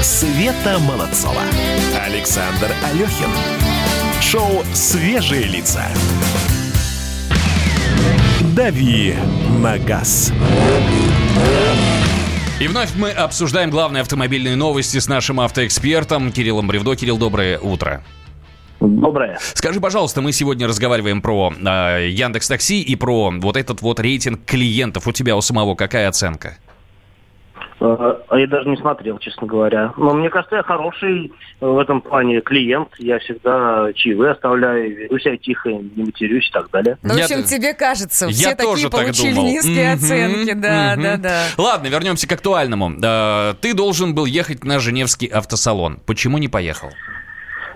Света Молодцова. Александр Алехин. Шоу «Свежие лица». «Дави на газ». И вновь мы обсуждаем главные автомобильные новости с нашим автоэкспертом Кириллом Бревдо. Кирилл, доброе утро. Доброе. Скажи, пожалуйста, мы сегодня разговариваем про э, Яндекс Такси и про вот этот вот рейтинг клиентов. У тебя у самого какая оценка? А я даже не смотрел, честно говоря. Но мне кажется, я хороший в этом плане клиент. Я всегда чаевые оставляю, веду себя тихо, не матерюсь и так далее. Ну, в Я- общем, тебе кажется, все Я тоже такие так получили думал. низкие Мгм, оценки. Да, мгм. да, да. Ладно, вернемся к актуальному. Э, ты должен был ехать на Женевский автосалон. Почему не поехал?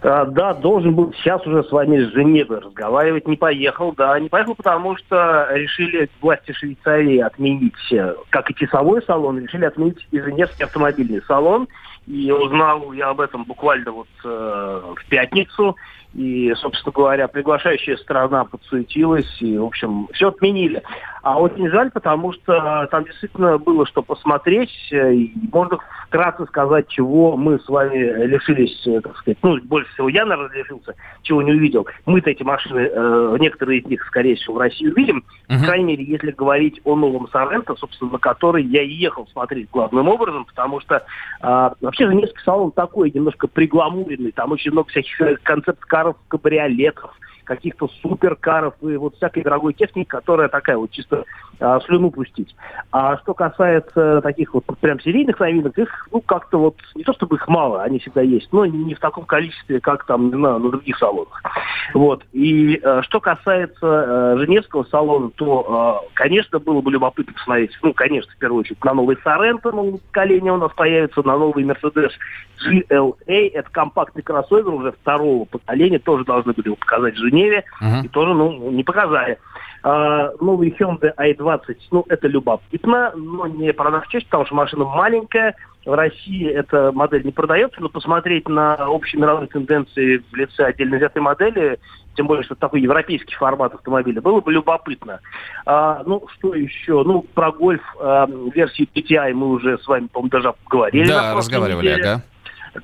А, да, должен был сейчас уже с вами из Женевы разговаривать. Не поехал, да. Не поехал, потому что решили власти Швейцарии отменить, э, как и часовой салон, решили отменить и Женевский автомобильный салон. И узнал я об этом буквально вот э, в пятницу. И, собственно говоря, приглашающая страна подсуетилась, и, в общем, все отменили. А очень жаль, потому что там действительно было что посмотреть, э, и можно вкратце сказать, чего мы с вами лишились, э, так сказать, ну, больше всего я, наверное, лишился, чего не увидел. Мы-то эти машины, э, некоторые из них, скорее всего, в России увидим. Мгм. По крайней мере, если говорить о новом Соренто, собственно, на который я и ехал смотреть главным образом, потому что а, вообще Женевский салон такой, немножко пригламуренный, там очень много всяких э, концепт-каров, кабриолетов, каких-то суперкаров и вот всякой дорогой техники, которая такая вот чисто а, слюну пустить. А что касается таких вот прям серийных новинок, их, ну, как-то вот, не то чтобы их мало, они всегда есть, но не в таком количестве, как там, знаю, на других салонах. Вот. И э, что касается э, Женевского салона, то, э, конечно, было бы любопытно посмотреть, ну, конечно, в первую очередь, на новый Соренто, новое поколение у нас появится, на новый Mercedes GLA, это компактный кроссовер уже второго поколения, тоже должны были показать в Женеве, Мгм. и тоже, ну, не показали. А, новый Hyundai i20, ну, это любопытно, но не продаж честь, потому что машина маленькая, в России эта модель не продается, но посмотреть на общие мировые тенденции в лице отдельно взятой модели, тем более, что такой европейский формат автомобиля, было бы любопытно. А, ну, что еще? Ну, про гольф а, версии PTI мы уже с вами, по-моему, даже говорили. Да, разговаривали, неделе. ага.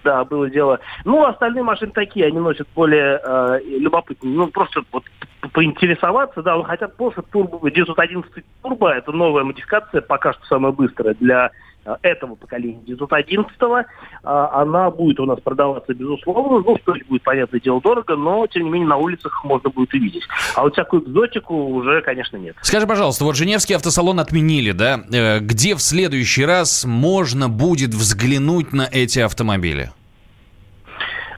Да, было дело. Ну, остальные машины такие, они носят более э, любопытные. Ну, просто вот поинтересоваться, да, хотят Porsche Turbo 911 Turbo, это новая модификация, пока что самая быстрая для этого поколения 911 она будет у нас продаваться, безусловно. Ну, стоить будет, понятное дело, дорого, но, тем не менее, на улицах можно будет увидеть. А вот всякую экзотику уже, конечно, нет. Скажи, пожалуйста, вот Женевский автосалон отменили, да? Э, Где в следующий раз можно будет взглянуть на эти автомобили?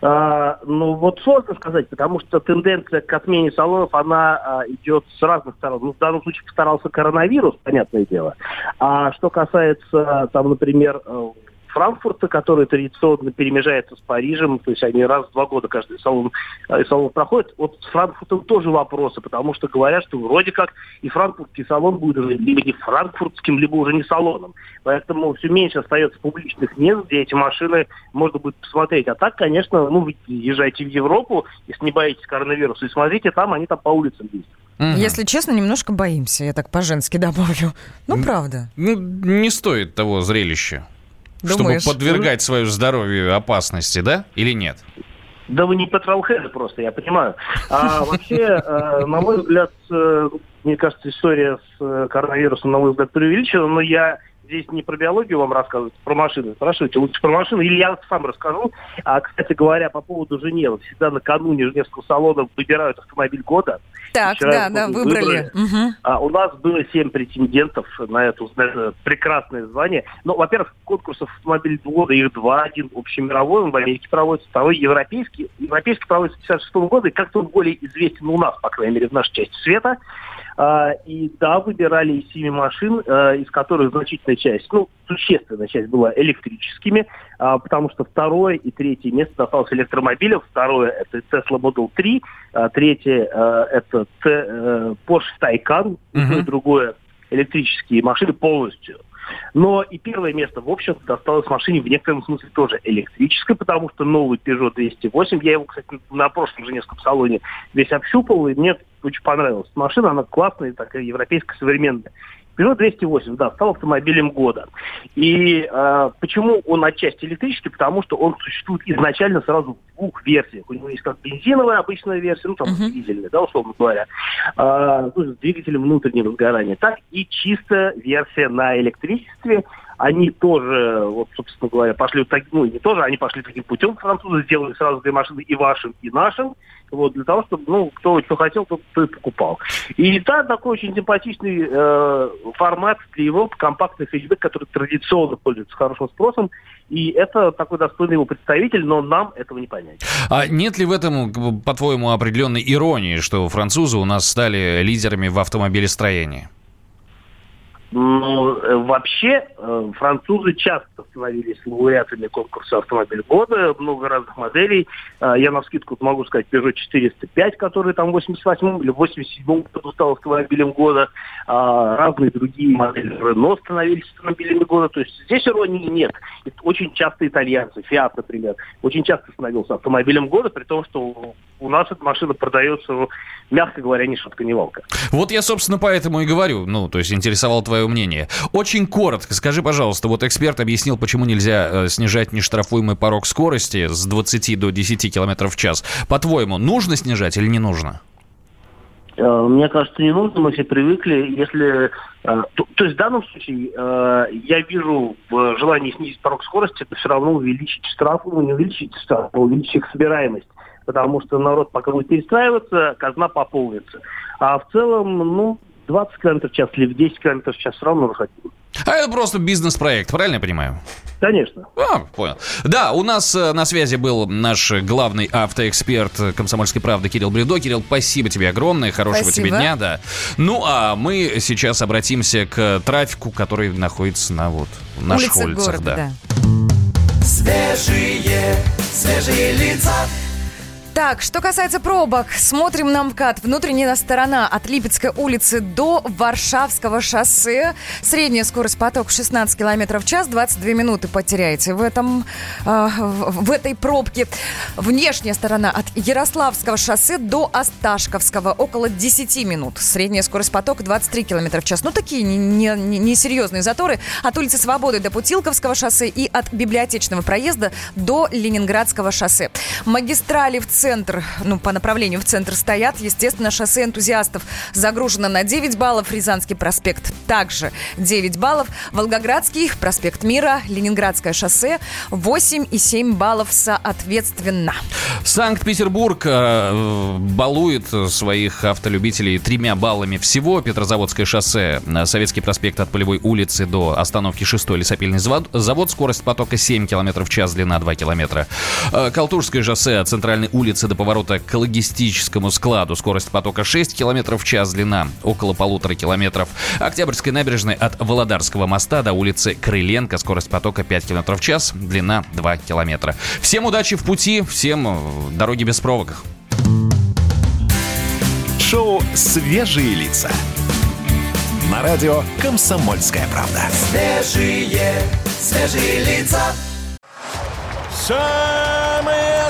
А, ну, вот сложно сказать, потому что тенденция к отмене салонов, она а, идет с разных сторон. Ну, в данном случае постарался коронавирус, понятное дело. А что касается, там, например, э, Франкфурта, который традиционно перемежается с Парижем, то есть они раз в два года каждый салон, э, салон проходит. Вот с Франкфуртом тоже вопросы, потому что говорят, что вроде как и франкфуртский салон будет уже либо не франкфуртским, либо уже не салоном. Поэтому все меньше остается публичных мест, где эти машины можно будет посмотреть. А так, конечно, ну, вы езжайте в Европу, если не боитесь коронавируса, и смотрите там, они там по улицам ездят. Мгм. Если честно, немножко боимся, я так по-женски добавлю. Ну, правда. Ну, не стоит того зрелища. Думаешь? Чтобы подвергать свое здоровье опасности, да? Или нет? Да вы не петролхеды просто, я понимаю. А вообще, э, на мой взгляд, э, мне кажется, история с э, коронавирусом, на мой взгляд, преувеличена, но я здесь не про биологию вам рассказывать, про машины. Спрашивайте лучше про машины, или я сам расскажу. А, кстати говоря, по поводу Женевы. Всегда накануне Женевского салона выбирают автомобиль года. Так, Вчера да, да, выбрали. Мгм. А у нас было семь претендентов на, эту, на это прекрасное звание. Ну, во-первых, конкурсов автомобиль года их два. Один общемировой, он в Америке проводится, второй европейский. Европейский проводится с 56 года, и как-то он более известен у нас, по крайней мере, в нашей части света. А, и да, выбирали из семи машин, а, из которых значительная часть, ну, существенная часть была электрическими, а, потому что второе и третье место досталось электромобилям. Второе – это Tesla Model 3, а, третье это э, Porsche Taycan, и другое электрические машины полностью. Но и первое место, в общем досталось машине в некотором смысле тоже электрической, потому что новый Peugeot 208, я его, кстати, на прошлом женевском салоне весь общупал, и мне очень понравилась машина, она классная, такая европейская, современная. Peugeot 208, да, стал автомобилем года. И э, почему он отчасти электрический? Потому что он существует изначально сразу в двух версиях. У него есть как бензиновая обычная версия, ну там uh-huh. дизельная, да, условно говоря, э, ну, с двигателем внутреннего сгорания, так и чистая версия на электричестве, они тоже, вот, собственно говоря, пошли так, ну, не тоже, они пошли таким путем, французы сделали сразу две машины и вашим, и нашим, вот, для того, чтобы, ну, кто что хотел, тот, то и покупал. И да, такой очень симпатичный э, формат для Европы, компактный хэтчбэк, который традиционно пользуется хорошим спросом, и это такой достойный его представитель, но нам этого не понять. А нет ли в этом, по-твоему, определенной иронии, что французы у нас стали лидерами в автомобилестроении? Ну, э, вообще, э, французы часто становились лауреатами конкурса «Автомобиль года», много разных моделей. Э, я на скидку могу сказать Peugeot 405, который там в 88 или 87 году стал автомобилем года. А, разные другие модели Renault становились автомобилями года. То есть здесь иронии нет. Очень часто итальянцы, Fiat, например, очень часто становился автомобилем года, при том, что у нас эта машина продается, ну, мягко говоря, ни шутка, ни волка. Вот я, собственно, поэтому и говорю, ну, то есть интересовало твое мнение. Очень коротко, скажи, пожалуйста, вот эксперт объяснил, почему нельзя э, снижать нештрафуемый порог скорости с 20 до 10 км в час. По-твоему, нужно снижать или не нужно? Э, мне кажется, не нужно, мы все привыкли. Если, э, то, то есть в данном случае я вижу в желании снизить порог скорости, это все равно увеличить штраф, ну не увеличить штраф, а увеличить их собираемость потому что народ пока будет перестраиваться, казна пополнится. А в целом, ну, 20 км в час или в 10 км в час все равно выходить. А это просто бизнес-проект, правильно я понимаю? Конечно. А, понял. Да, у нас э, на связи был наш главный автоэксперт «Комсомольской правды» Кирилл Бредо. Кирилл, спасибо тебе огромное, хорошего спасибо. тебе дня, да. Ну, а мы сейчас обратимся к трафику, который находится на вот наших Улица улицах. Города, да. да. Свежие, свежие лица. Так, что касается пробок, смотрим на МКАД. Внутренняя сторона от Липецкой улицы до Варшавского шоссе. Средняя скорость потока 16 км в час, 22 минуты потеряете в, этом, э, в этой пробке. Внешняя сторона от Ярославского шоссе до Осташковского около 10 минут. Средняя скорость потока 23 км в час. Ну, такие несерьезные не, не заторы. От улицы Свободы до Путилковского шоссе и от Библиотечного проезда до Ленинградского шоссе. Магистрали в центре центр, ну, по направлению в центр стоят. Естественно, шоссе энтузиастов загружено на 9 баллов. Рязанский проспект также 9 баллов. Волгоградский, проспект Мира, Ленинградское шоссе 8 и 7 баллов соответственно. Санкт-Петербург э, балует своих автолюбителей тремя баллами всего. Петрозаводское шоссе, э, Советский проспект от Полевой улицы до остановки 6 лесопильный завод. завод скорость потока 7 км в час, длина 2 км. Э, Калтурское шоссе, центральной улицы улицы до поворота к логистическому складу. Скорость потока 6 км в час, длина около полутора километров. Октябрьской набережной от Володарского моста до улицы Крыленко. Скорость потока 5 км в час, длина 2 километра. Всем удачи в пути, всем э, дороги без пробок. Шоу «Свежие лица». На радио «Комсомольская правда». Свежие, свежие лица. Самые